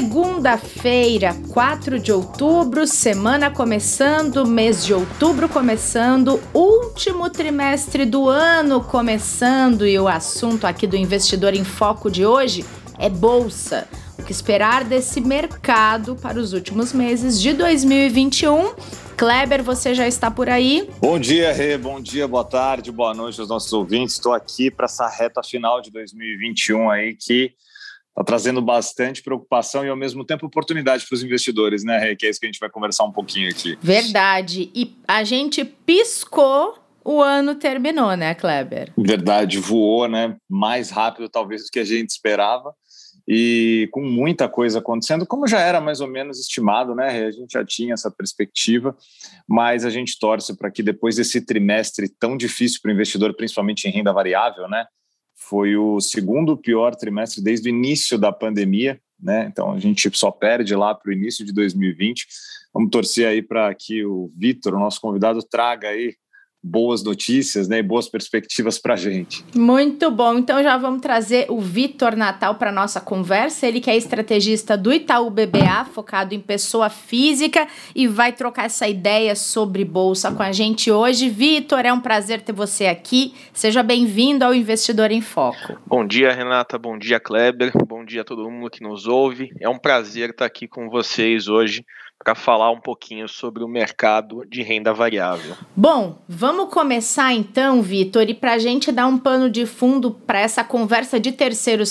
Segunda-feira, 4 de outubro, semana começando, mês de outubro começando, último trimestre do ano começando e o assunto aqui do Investidor em Foco de hoje é bolsa. O que esperar desse mercado para os últimos meses de 2021? Kleber, você já está por aí? Bom dia, Rê. Bom dia, boa tarde, boa noite aos nossos ouvintes. Estou aqui para essa reta final de 2021 aí que está trazendo bastante preocupação e, ao mesmo tempo, oportunidade para os investidores, né, Rê? Que é isso que a gente vai conversar um pouquinho aqui. Verdade. E a gente piscou o ano terminou, né, Kleber? Verdade, voou, né? Mais rápido, talvez, do que a gente esperava. E com muita coisa acontecendo, como já era mais ou menos estimado, né? A gente já tinha essa perspectiva, mas a gente torce para que depois desse trimestre tão difícil para o investidor, principalmente em renda variável, né? Foi o segundo pior trimestre desde o início da pandemia, né? Então a gente só perde lá para o início de 2020. Vamos torcer aí para que o Vitor, nosso convidado, traga aí boas notícias né, e boas perspectivas para a gente. Muito bom. Então já vamos trazer o Vitor Natal para nossa conversa. Ele que é estrategista do Itaú BBA, focado em pessoa física e vai trocar essa ideia sobre bolsa com a gente hoje. Vitor, é um prazer ter você aqui. Seja bem-vindo ao Investidor em Foco. Bom dia, Renata. Bom dia, Kleber. Bom dia a todo mundo que nos ouve. É um prazer estar aqui com vocês hoje para falar um pouquinho sobre o mercado de renda variável. Bom, vamos começar então, Vitor, e para a gente dar um pano de fundo para essa conversa de terceiro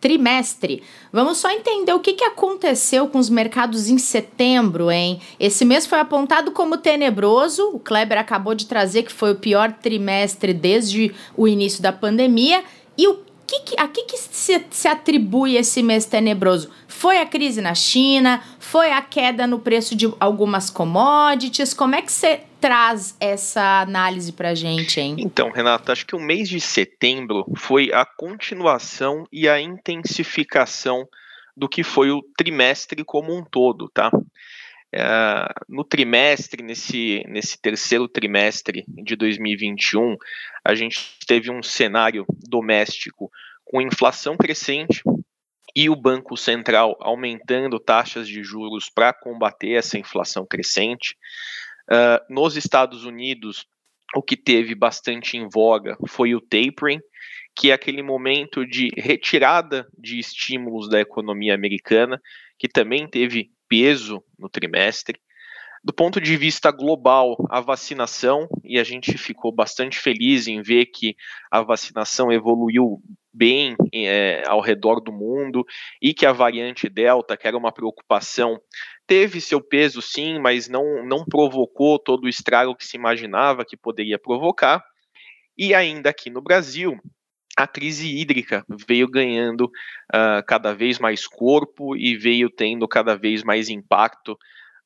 trimestre, vamos só entender o que, que aconteceu com os mercados em setembro, hein? Esse mês foi apontado como tenebroso, o Kleber acabou de trazer que foi o pior trimestre desde o início da pandemia, e o que, que, a que, que se, se atribui esse mês tenebroso? Foi a crise na China? Foi a queda no preço de algumas commodities? Como é que você traz essa análise para gente, hein? Então, Renata, acho que o mês de setembro foi a continuação e a intensificação do que foi o trimestre como um todo, tá? É, no trimestre, nesse, nesse terceiro trimestre de 2021, a gente teve um cenário doméstico com inflação crescente e o Banco Central aumentando taxas de juros para combater essa inflação crescente. Uh, nos Estados Unidos, o que teve bastante em voga foi o tapering, que é aquele momento de retirada de estímulos da economia americana, que também teve peso no trimestre. Do ponto de vista global, a vacinação, e a gente ficou bastante feliz em ver que a vacinação evoluiu bem é, ao redor do mundo e que a variante Delta, que era uma preocupação, teve seu peso sim, mas não, não provocou todo o estrago que se imaginava que poderia provocar. E ainda aqui no Brasil, a crise hídrica veio ganhando uh, cada vez mais corpo e veio tendo cada vez mais impacto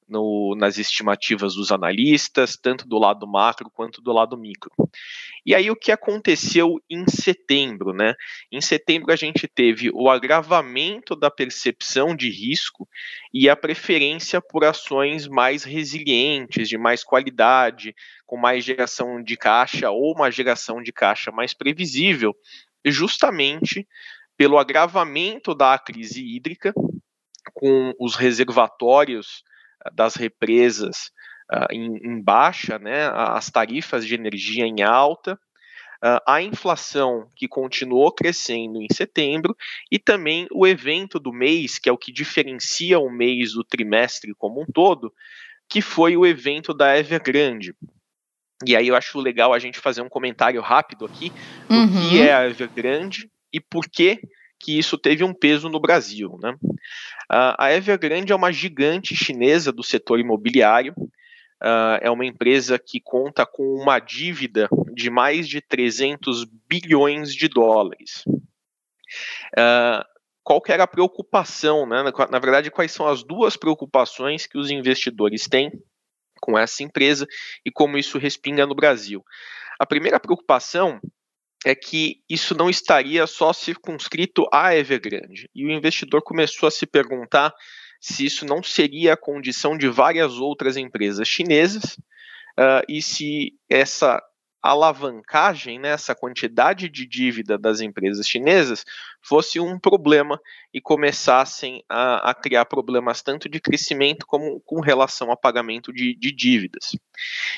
no, nas estimativas dos analistas, tanto do lado macro quanto do lado micro. E aí o que aconteceu em setembro, né? Em setembro a gente teve o agravamento da percepção de risco e a preferência por ações mais resilientes, de mais qualidade, com mais geração de caixa ou uma geração de caixa mais previsível, justamente pelo agravamento da crise hídrica, com os reservatórios das represas uh, em, em, baixa, né, as tarifas de energia em alta, uh, a inflação que continuou crescendo em setembro e também o evento do mês, que é o que diferencia o mês do trimestre como um todo, que foi o evento da Evergrande. E aí eu acho legal a gente fazer um comentário rápido aqui do uhum. que é a Evergrande e por que que isso teve um peso no Brasil. Né? a Evergrande é uma gigante chinesa do setor imobiliário, é uma empresa que conta com uma dívida de mais de 300 bilhões de dólares. Qual que era a preocupação, né? na verdade, quais são as duas preocupações que os investidores têm com essa empresa e como isso respinga no Brasil? A primeira preocupação é que isso não estaria só circunscrito à Evergrande. E o investidor começou a se perguntar se isso não seria a condição de várias outras empresas chinesas uh, e se essa alavancagem, né, essa quantidade de dívida das empresas chinesas, fosse um problema e começassem a, a criar problemas tanto de crescimento como com relação a pagamento de, de dívidas.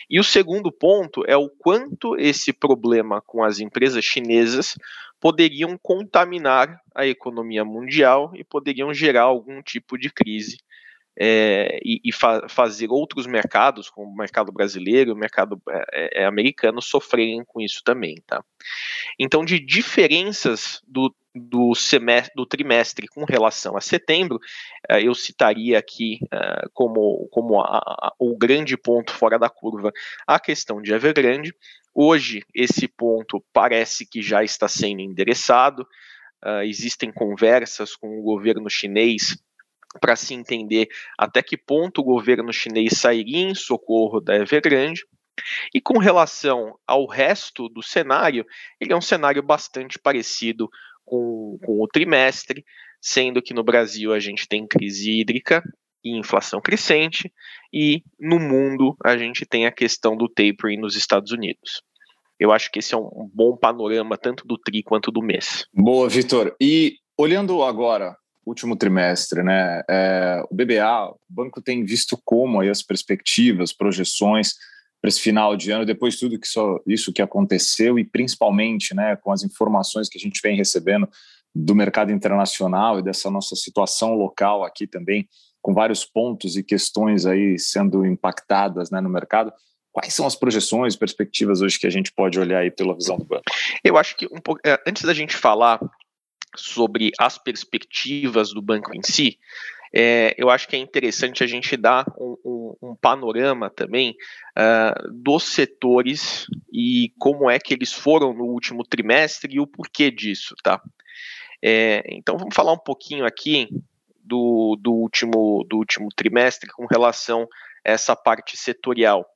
E o segundo ponto é o quanto esse problema com as empresas chinesas poderiam contaminar a economia mundial e poderiam gerar algum tipo de crise é, e, e fa fazer outros mercados, como o mercado brasileiro, o mercado é, é, americano, sofrerem com isso também, tá? Então, de diferenças do, do semestre, do trimestre com relação a setembro, uh, eu citaria aqui como, como a, a, o grande ponto fora da curva a questão de Evergrande. Hoje, esse ponto parece que já está sendo endereçado. Uh, existem conversas com o governo chinês para se entender até que ponto o governo chinês sairia em socorro da Evergrande. E com relação ao resto do cenário, ele é um cenário bastante parecido com, com o trimestre, sendo que no Brasil a gente tem crise hídrica e inflação crescente, e no mundo a gente tem a questão do tapering nos Estados Unidos. Eu acho que esse é um bom panorama tanto do TRI quanto do mês. Boa, Vitor. E olhando agora último trimestre, né? É, o BBA, o banco tem visto como aí as perspectivas, projeções para esse final de ano, depois de tudo que só isso que aconteceu e principalmente, né, com as informações que a gente vem recebendo do mercado internacional e dessa nossa situação local aqui também, com vários pontos e questões aí sendo impactadas, né, no mercado. Quais são as projeções, perspectivas hoje que a gente pode olhar aí pela visão do banco? Eu acho que um pouco, é, antes da gente falar sobre as perspectivas do banco em si, é, eu acho que é interessante a gente dar um, um, um panorama também uh, dos setores e como é que eles foram no último trimestre e o porquê disso, tá? É, então vamos falar um pouquinho aqui do, do, último, do último trimestre com relação essa parte setorial.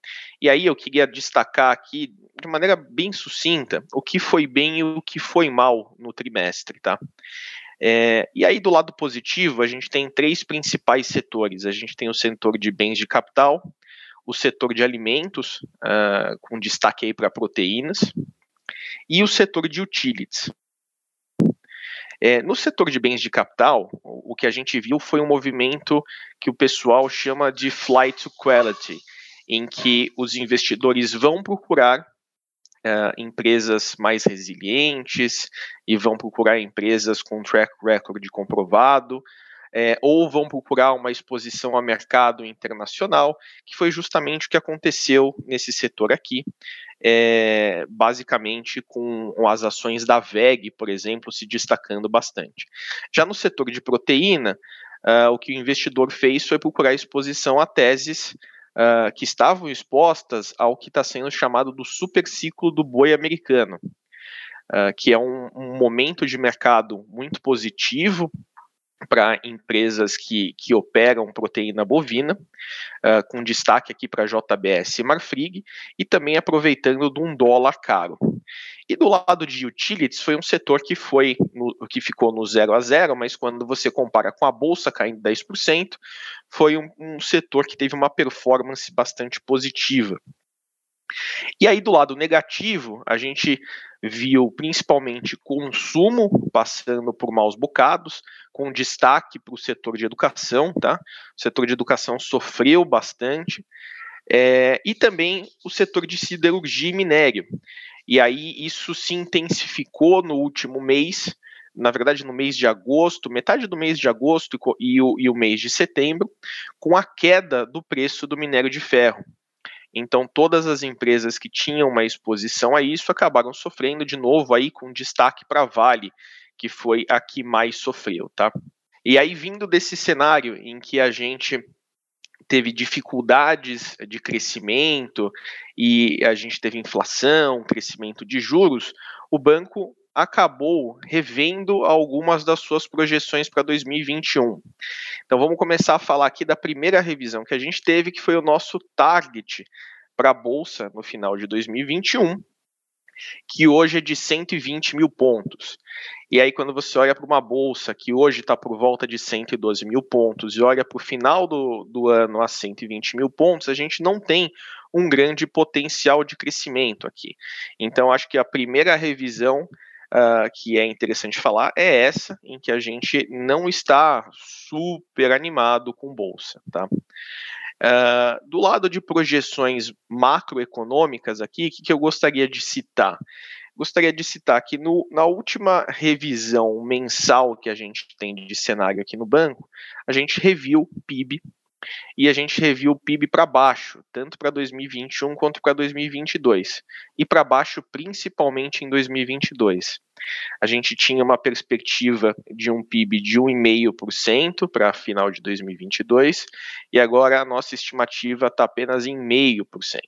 E aí eu queria destacar aqui de maneira bem sucinta o que foi bem e o que foi mal no trimestre, tá? É, e aí, do lado positivo, a gente tem três principais setores. A gente tem o setor de bens de capital, o setor de alimentos, uh, com destaque aí para proteínas, e o setor de utilities. É, no setor de bens de capital, o que a gente viu foi um movimento que o pessoal chama de flight to quality, em que os investidores vão procurar uh, empresas mais resilientes e vão procurar empresas com track record comprovado, é, ou vão procurar uma exposição a mercado internacional, que foi justamente o que aconteceu nesse setor aqui, é, basicamente com as ações da VEG, por exemplo, se destacando bastante. Já no setor de proteína, uh, o que o investidor fez foi procurar exposição a teses uh, que estavam expostas ao que está sendo chamado do super ciclo do boi americano, uh, que é um, um momento de mercado muito positivo para empresas que, que operam proteína bovina, uh, com destaque aqui para JBS e Marfrig, e também aproveitando de um dólar caro. E do lado de utilities foi um setor que foi no, que ficou no 0 a 0, mas quando você compara com a bolsa caindo 10%, foi um, um setor que teve uma performance bastante positiva. E aí do lado negativo, a gente viu principalmente consumo passando por maus bocados, com destaque para o setor de educação, tá? O setor de educação sofreu bastante, é, e também o setor de siderurgia e minério. E aí isso se intensificou no último mês, na verdade no mês de agosto, metade do mês de agosto e o, e o mês de setembro, com a queda do preço do minério de ferro. Então, todas as empresas que tinham uma exposição a isso acabaram sofrendo de novo aí com destaque para a Vale, que foi a que mais sofreu, tá? E aí, vindo desse cenário em que a gente teve dificuldades de crescimento e a gente teve inflação, crescimento de juros, o banco acabou revendo algumas das suas projeções para 2021. Então vamos começar a falar aqui da primeira revisão que a gente teve, que foi o nosso target para a bolsa no final de 2021, que hoje é de 120 mil pontos. E aí, quando você olha para uma bolsa que hoje está por volta de 112 mil pontos e olha para o final do, do ano a 120 mil pontos, a gente não tem um grande potencial de crescimento aqui. Então, acho que a primeira revisão uh, que é interessante falar é essa, em que a gente não está super animado com bolsa, tá? Uh, do lado de projeções macroeconômicas aqui, o que, que eu gostaria de citar? Gostaria de citar que no, na última revisão mensal que a gente tem de cenário aqui no banco, a gente reviu PIB e a gente reviu o PIB para baixo, tanto para 2021 quanto para 2022, e para baixo principalmente em 2022. A gente tinha uma perspectiva de um PIB de 1,5% para final de 2022, e agora a nossa estimativa está apenas em 0,5%.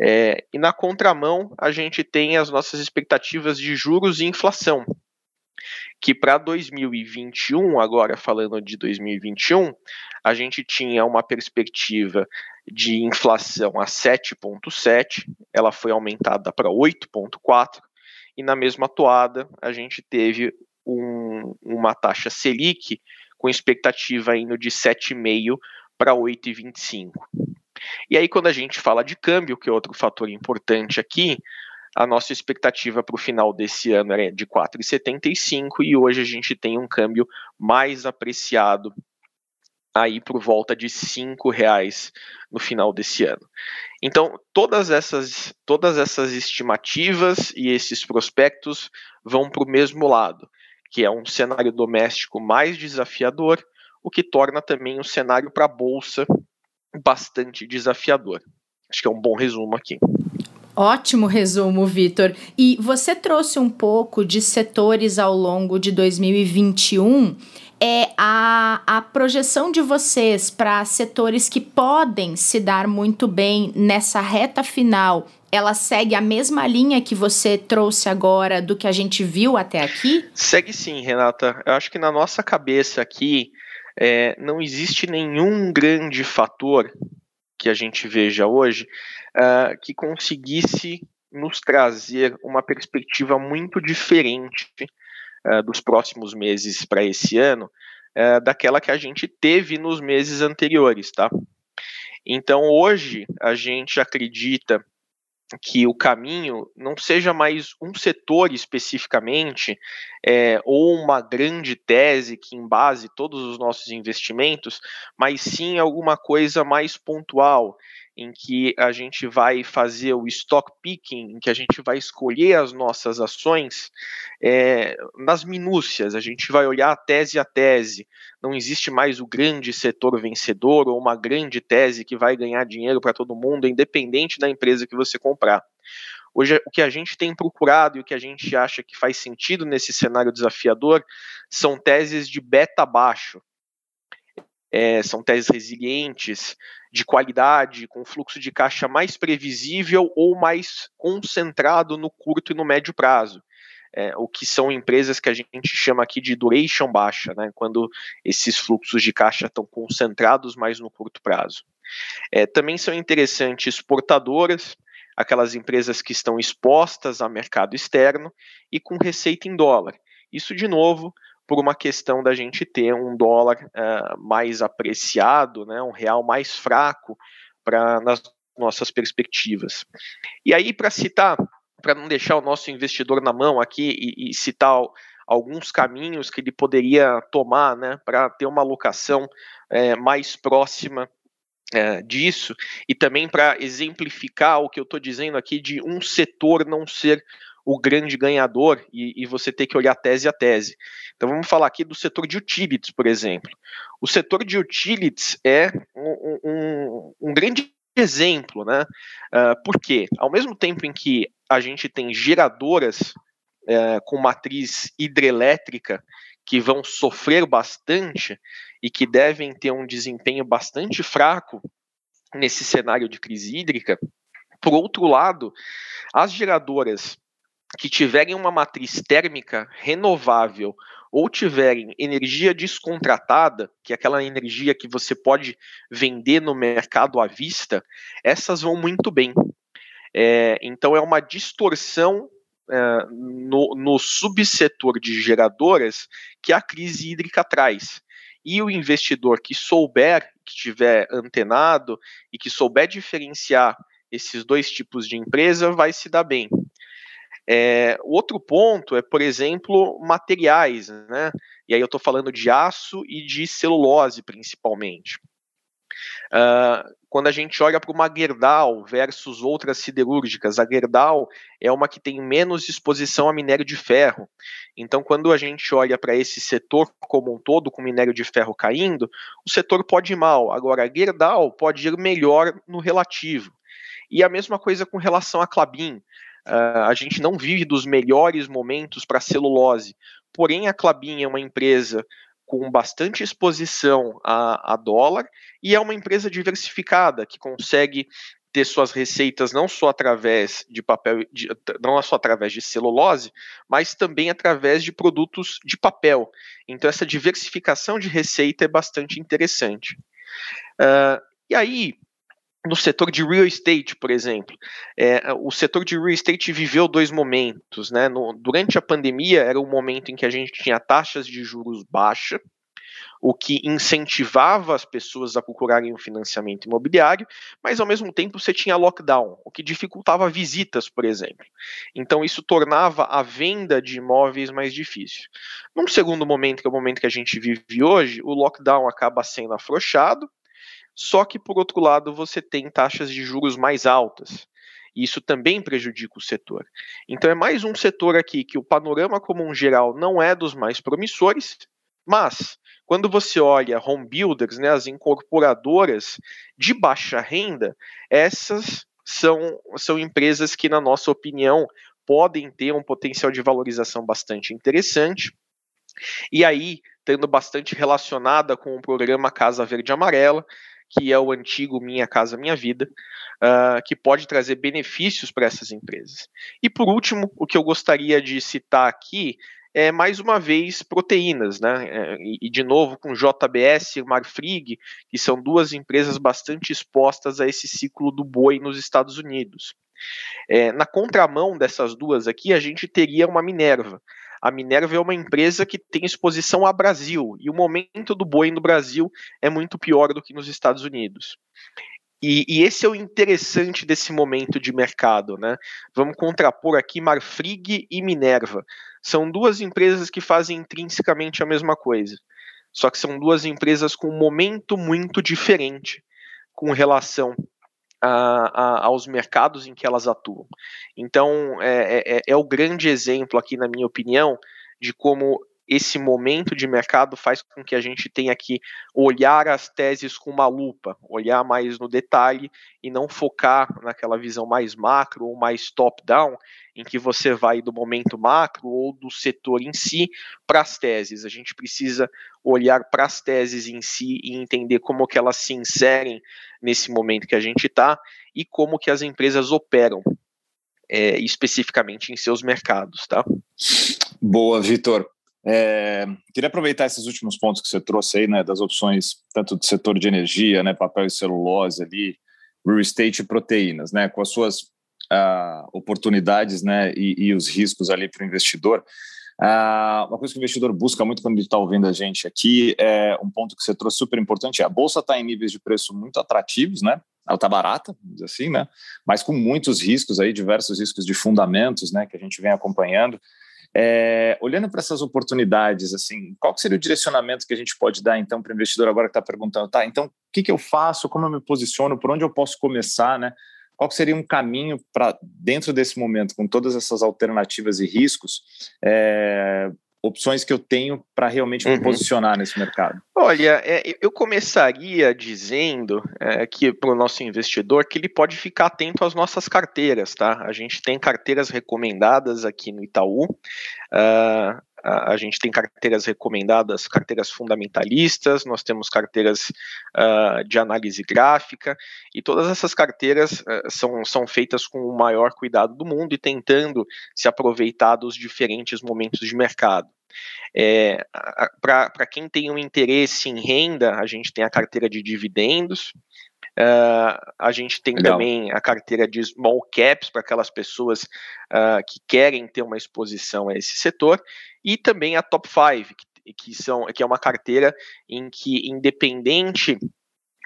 É, e na contramão, a gente tem as nossas expectativas de juros e inflação, que para 2021, agora falando de 2021, a gente tinha uma perspectiva de inflação a 7,7, ela foi aumentada para 8,4, e na mesma toada a gente teve um, uma taxa Selic com expectativa indo de 7,5 para 8,25. E aí, quando a gente fala de câmbio, que é outro fator importante aqui, a nossa expectativa para o final desse ano é de 4,75 e hoje a gente tem um câmbio mais apreciado aí por volta de cinco reais no final desse ano. Então, todas essas, todas essas estimativas e esses prospectos vão para o mesmo lado, que é um cenário doméstico mais desafiador, o que torna também o cenário para a bolsa bastante desafiador. Acho que é um bom resumo aqui. Ótimo resumo, Vitor. E você trouxe um pouco de setores ao longo de 2021. É a, a projeção de vocês para setores que podem se dar muito bem nessa reta final ela segue a mesma linha que você trouxe agora do que a gente viu até aqui? Segue sim, Renata. Eu acho que na nossa cabeça aqui é, não existe nenhum grande fator que a gente veja hoje uh, que conseguisse nos trazer uma perspectiva muito diferente uh, dos próximos meses para esse ano uh, daquela que a gente teve nos meses anteriores, tá? Então hoje a gente acredita que o caminho não seja mais um setor especificamente é, ou uma grande tese que embase todos os nossos investimentos, mas sim alguma coisa mais pontual em que a gente vai fazer o stock picking, em que a gente vai escolher as nossas ações é, nas minúcias, a gente vai olhar tese a tese. Não existe mais o grande setor vencedor ou uma grande tese que vai ganhar dinheiro para todo mundo, independente da empresa que você comprar. Hoje, o que a gente tem procurado e o que a gente acha que faz sentido nesse cenário desafiador são teses de beta baixo. É, são teses resilientes, de qualidade, com fluxo de caixa mais previsível ou mais concentrado no curto e no médio prazo. É, o que são empresas que a gente chama aqui de duration baixa, né, quando esses fluxos de caixa estão concentrados mais no curto prazo. É, também são interessantes exportadoras, aquelas empresas que estão expostas ao mercado externo e com receita em dólar. Isso, de novo, por uma questão da gente ter um dólar uh, mais apreciado, né, um real mais fraco para nas nossas perspectivas. E aí, para citar, para não deixar o nosso investidor na mão aqui e, e citar alguns caminhos que ele poderia tomar né, para ter uma alocação é, mais próxima é, disso, e também para exemplificar o que eu estou dizendo aqui de um setor não ser o grande ganhador e, e, você ter que olhar tese a tese. Então vamos falar aqui do setor de utilities, por exemplo. O setor de utilities é um, um, um grande exemplo, né? Uh, porque ao mesmo tempo em que a gente tem geradoras uh, com matriz hidrelétrica que vão sofrer bastante e que devem ter um desempenho bastante fraco nesse cenário de crise hídrica, por outro lado, as geradoras que tiverem uma matriz térmica renovável ou tiverem energia descontratada, que é aquela energia que você pode vender no mercado à vista, essas vão muito bem. É, então é uma distorção é, no, no subsetor de geradoras que a crise hídrica traz. E o investidor que souber, que estiver antenado e que souber diferenciar esses dois tipos de empresa, vai se dar bem. É, outro ponto é, por exemplo, materiais, né? E aí eu estou falando de aço e de celulose, principalmente. Uh, quando a gente olha para uma Gerdau versus outras siderúrgicas, a Gerdau é uma que tem menos exposição a minério de ferro. Então, quando a gente olha para esse setor como um todo, com minério de ferro caindo, o setor pode ir mal. Agora, a Gerdau pode ir melhor no relativo. E a mesma coisa com relação à Clabin. Uh, a gente não vive dos melhores momentos para celulose. Porém, a Clabin é uma empresa com bastante exposição a, a dólar e é uma empresa diversificada que consegue ter suas receitas não só através de papel, de, não só através de celulose, mas também através de produtos de papel. Então essa diversificação de receita é bastante interessante. Uh, e aí, no setor de real estate, por exemplo, é, o setor de real estate viveu dois momentos. Né? No, durante a pandemia, era o momento em que a gente tinha taxas de juros baixas, o que incentivava as pessoas a procurarem um financiamento imobiliário, mas ao mesmo tempo você tinha lockdown, o que dificultava visitas, por exemplo. Então isso tornava a venda de imóveis mais difícil. Num segundo momento, que é o momento que a gente vive hoje, o lockdown acaba sendo afrouxado, só que, por outro lado, você tem taxas de juros mais altas. E isso também prejudica o setor. Então, é mais um setor aqui que o panorama, como um geral, não é dos mais promissores, mas quando você olha home builders, né, as incorporadoras de baixa renda, essas são, são empresas que, na nossa opinião, podem ter um potencial de valorização bastante interessante. E aí, tendo bastante relacionada com o programa Casa Verde Amarela, que é o antigo Minha Casa Minha Vida, uh, que pode trazer benefícios para essas empresas. E por último, o que eu gostaria de citar aqui é mais uma vez proteínas, né? É, e, de novo com JBS e Marfrig, que são duas empresas bastante expostas a esse ciclo do boi nos Estados Unidos. É, na contramão dessas duas aqui, a gente teria uma Minerva. A Minerva é uma empresa que tem exposição ao Brasil, e o momento do boi no Brasil é muito pior do que nos Estados Unidos. E, e, esse é o interessante desse momento de mercado, né? Vamos contrapor aqui Marfrig e Minerva. São duas empresas que fazem intrinsecamente a mesma coisa. Só que são duas empresas com um momento muito diferente com relação a, a, aos mercados em que elas atuam. Então, é, é, é, é o grande exemplo aqui, na minha opinião, de como esse momento de mercado faz com que a gente tenha que olhar as teses com uma lupa, olhar mais no detalhe e não focar naquela visão mais macro ou mais top-down, em que você vai do momento macro ou do setor em si para as teses. A gente precisa olhar para as teses em si e entender como que elas se inserem nesse momento que a gente está e como que as empresas operam é, especificamente em seus mercados, tá? Boa, Vitor. É, queria aproveitar esses últimos pontos que você trouxe aí, né, das opções tanto do setor de energia, né, papel e celulose ali, real estate e proteínas, né, com as suas uh, oportunidades, né, e, e, os riscos ali para o investidor. Uh, uma coisa que o investidor busca muito quando ele está ouvindo a gente aqui é um ponto que você trouxe super importante: é a bolsa está em níveis de preço muito atrativos, né? Ela está barata, assim, né? Mas com muitos riscos aí, diversos riscos de fundamentos, né? Que a gente vem acompanhando. É, olhando para essas oportunidades, assim, qual seria o direcionamento que a gente pode dar então para o investidor agora que está perguntando, tá? Então, o que, que eu faço? Como eu me posiciono? Por onde eu posso começar, né? Qual seria um caminho para dentro desse momento, com todas essas alternativas e riscos, é, opções que eu tenho para realmente me uhum. posicionar nesse mercado? Olha, é, eu começaria dizendo é, que para o nosso investidor que ele pode ficar atento às nossas carteiras, tá? A gente tem carteiras recomendadas aqui no Itaú. Uh, a gente tem carteiras recomendadas, carteiras fundamentalistas, nós temos carteiras uh, de análise gráfica, e todas essas carteiras uh, são, são feitas com o maior cuidado do mundo e tentando se aproveitar dos diferentes momentos de mercado. É, Para quem tem um interesse em renda, a gente tem a carteira de dividendos, Uh, a gente tem Legal. também a carteira de small caps para aquelas pessoas uh, que querem ter uma exposição a esse setor, e também a top 5, que, que, são, que é uma carteira em que, independente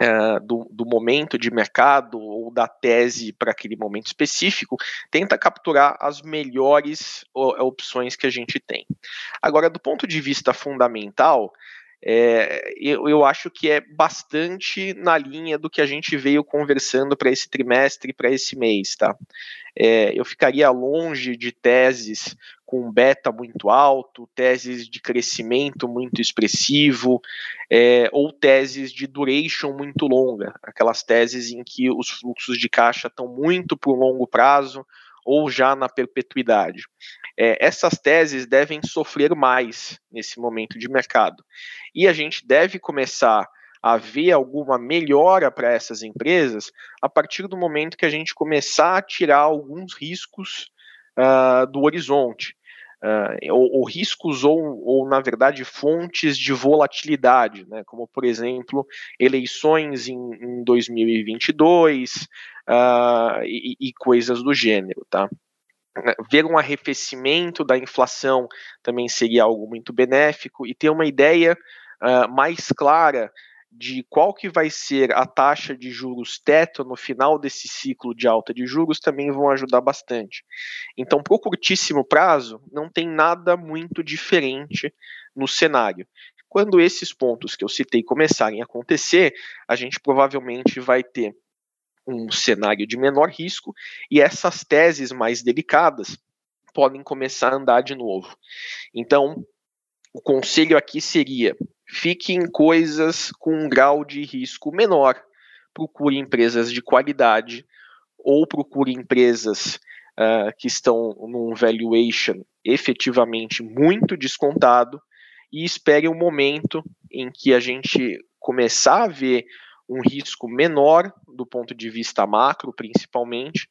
Uh, do, do, momento de mercado ou da tese para aquele momento específico, tenta capturar as melhores opções que a gente tem. Agora, do ponto de vista fundamental, é, eu, eu, acho que é bastante na linha do que a gente veio conversando para esse trimestre, para esse mês, tá? É, eu ficaria longe de teses com beta muito alto, teses de crescimento muito expressivo, é, ou teses de duration muito longa, aquelas teses em que os fluxos de caixa estão muito para o longo prazo ou já na perpetuidade. É, essas teses devem sofrer mais nesse momento de mercado. E a gente deve começar a ver alguma melhora para essas empresas a partir do momento que a gente começar a tirar alguns riscos uh, do horizonte. Uh, ou, ou, riscos ou, ou, na verdade, fontes de volatilidade, né, como, por exemplo, eleições em, em 2022, uh, e, e, coisas do gênero, tá? Ver um arrefecimento da inflação também seria algo muito benéfico e ter uma ideia uh, mais clara de qual que vai ser a taxa de juros teto no final desse ciclo de alta de juros também vão ajudar bastante. Então, para o curtíssimo prazo, não tem nada muito diferente no cenário. Quando esses pontos que eu citei começarem a acontecer, a gente provavelmente vai ter um cenário de menor risco e essas teses mais delicadas podem começar a andar de novo. Então, o conselho aqui seria: fique em coisas com um grau de risco menor, procure empresas de qualidade ou procure empresas uh, que estão num valuation efetivamente muito descontado e espere um momento em que a gente começar a ver um risco menor do ponto de vista macro, principalmente,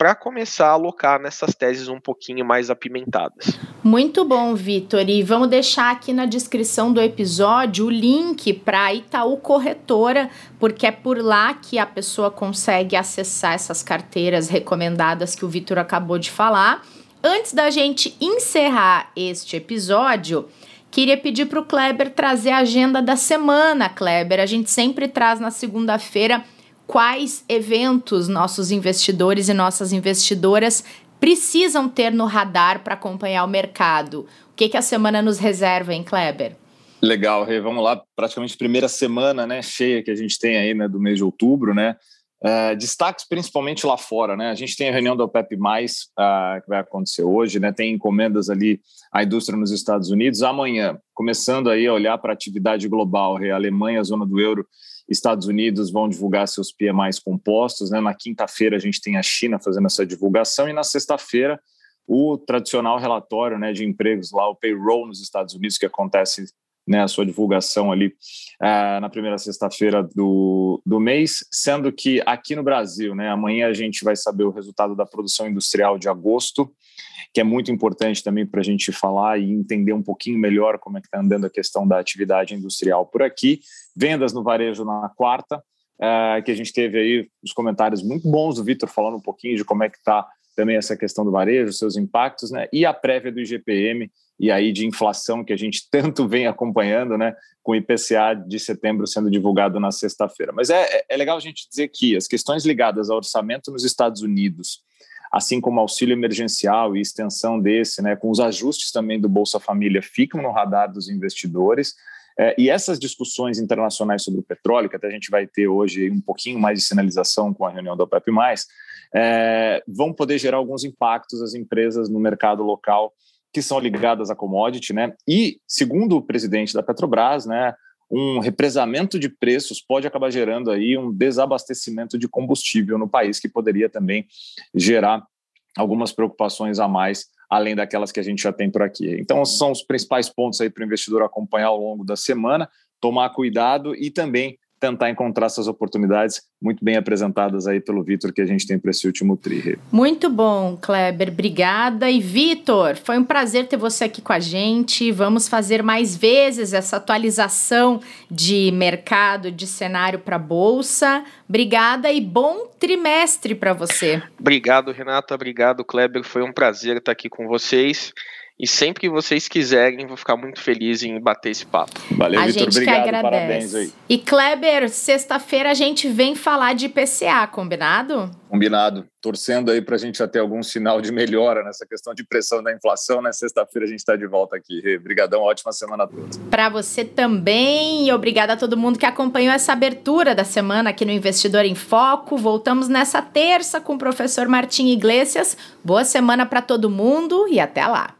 para começar a alocar nessas teses um pouquinho mais apimentadas. Muito bom, Vitor. E vamos deixar aqui na descrição do episódio o link para a Itaú Corretora, porque é por lá que a pessoa consegue acessar essas carteiras recomendadas que o Vitor acabou de falar. Antes da gente encerrar este episódio, Queria pedir para o Kleber trazer a agenda da semana, Kleber. A gente sempre traz na segunda-feira quais eventos nossos investidores e nossas investidoras precisam ter no radar para acompanhar o mercado. O que, que a semana nos reserva, hein, Kleber? Legal, Rê. Vamos lá, praticamente primeira semana né, cheia que a gente tem aí né, do mês de outubro, né? Uh, destaques principalmente lá fora, né? A gente tem a reunião da OPEP+, uh, que vai acontecer hoje, né? Tem encomendas ali à indústria nos Estados Unidos. Amanhã, começando aí a olhar para a atividade global, a Alemanha, a zona do euro, Estados Unidos vão divulgar seus PMIs compostos, né? Na quinta-feira a gente tem a China fazendo essa divulgação e na sexta-feira o tradicional relatório, né, de empregos lá, o payroll nos Estados Unidos que acontece né, a sua divulgação ali uh, na primeira sexta-feira do, do mês, sendo que aqui no Brasil, né, amanhã a gente vai saber o resultado da produção industrial de agosto, que é muito importante também para a gente falar e entender um pouquinho melhor como é que está andando a questão da atividade industrial por aqui. Vendas no varejo na quarta, uh, que a gente teve aí os comentários muito bons do Vitor falando um pouquinho de como é que está também essa questão do varejo, seus impactos, né? E a prévia do IGPM e aí de inflação que a gente tanto vem acompanhando, né? Com o IPCA de setembro sendo divulgado na sexta-feira. Mas é, é legal a gente dizer que as questões ligadas ao orçamento nos Estados Unidos, assim como auxílio emergencial e extensão desse, né, com os ajustes também do Bolsa Família, ficam no radar dos investidores. É, e essas discussões internacionais sobre o petróleo, que até a gente vai ter hoje um pouquinho mais de sinalização com a reunião da OPEP+, é, vão poder gerar alguns impactos às empresas no mercado local que são ligadas à commodity, né? E, segundo o presidente da Petrobras, né, um represamento de preços pode acabar gerando aí um desabastecimento de combustível no país, que poderia também gerar algumas preocupações a mais, além daquelas que a gente já tem por aqui. Então, são os principais pontos aí para o investidor acompanhar ao longo da semana, tomar cuidado e também tentar encontrar essas oportunidades muito bem apresentadas aí pelo Vitor que a gente tem para esse último tri. Muito bom, Kleber, obrigada. E Vitor, foi um prazer ter você aqui com a gente. Vamos fazer mais vezes essa atualização de mercado, de cenário para bolsa. Obrigada e bom trimestre para você. Obrigado, Renata. Obrigado, Kleber. Foi um prazer estar aqui com vocês. E sempre que vocês quiserem, vou ficar muito feliz em bater esse papo. Valeu, Vitor. Obrigado. Parabéns aí. E Kleber, sexta-feira a gente vem falar de PCA, combinado? Combinado. Torcendo aí para a gente já ter algum sinal de melhora nessa questão de pressão da inflação. Né? Sexta-feira a gente está de volta aqui. Obrigadão, ótima semana a todos. Para você também. E obrigada a todo mundo que acompanhou essa abertura da semana aqui no Investidor em Foco. Voltamos nessa terça com o professor Martim Iglesias. Boa semana para todo mundo e até lá.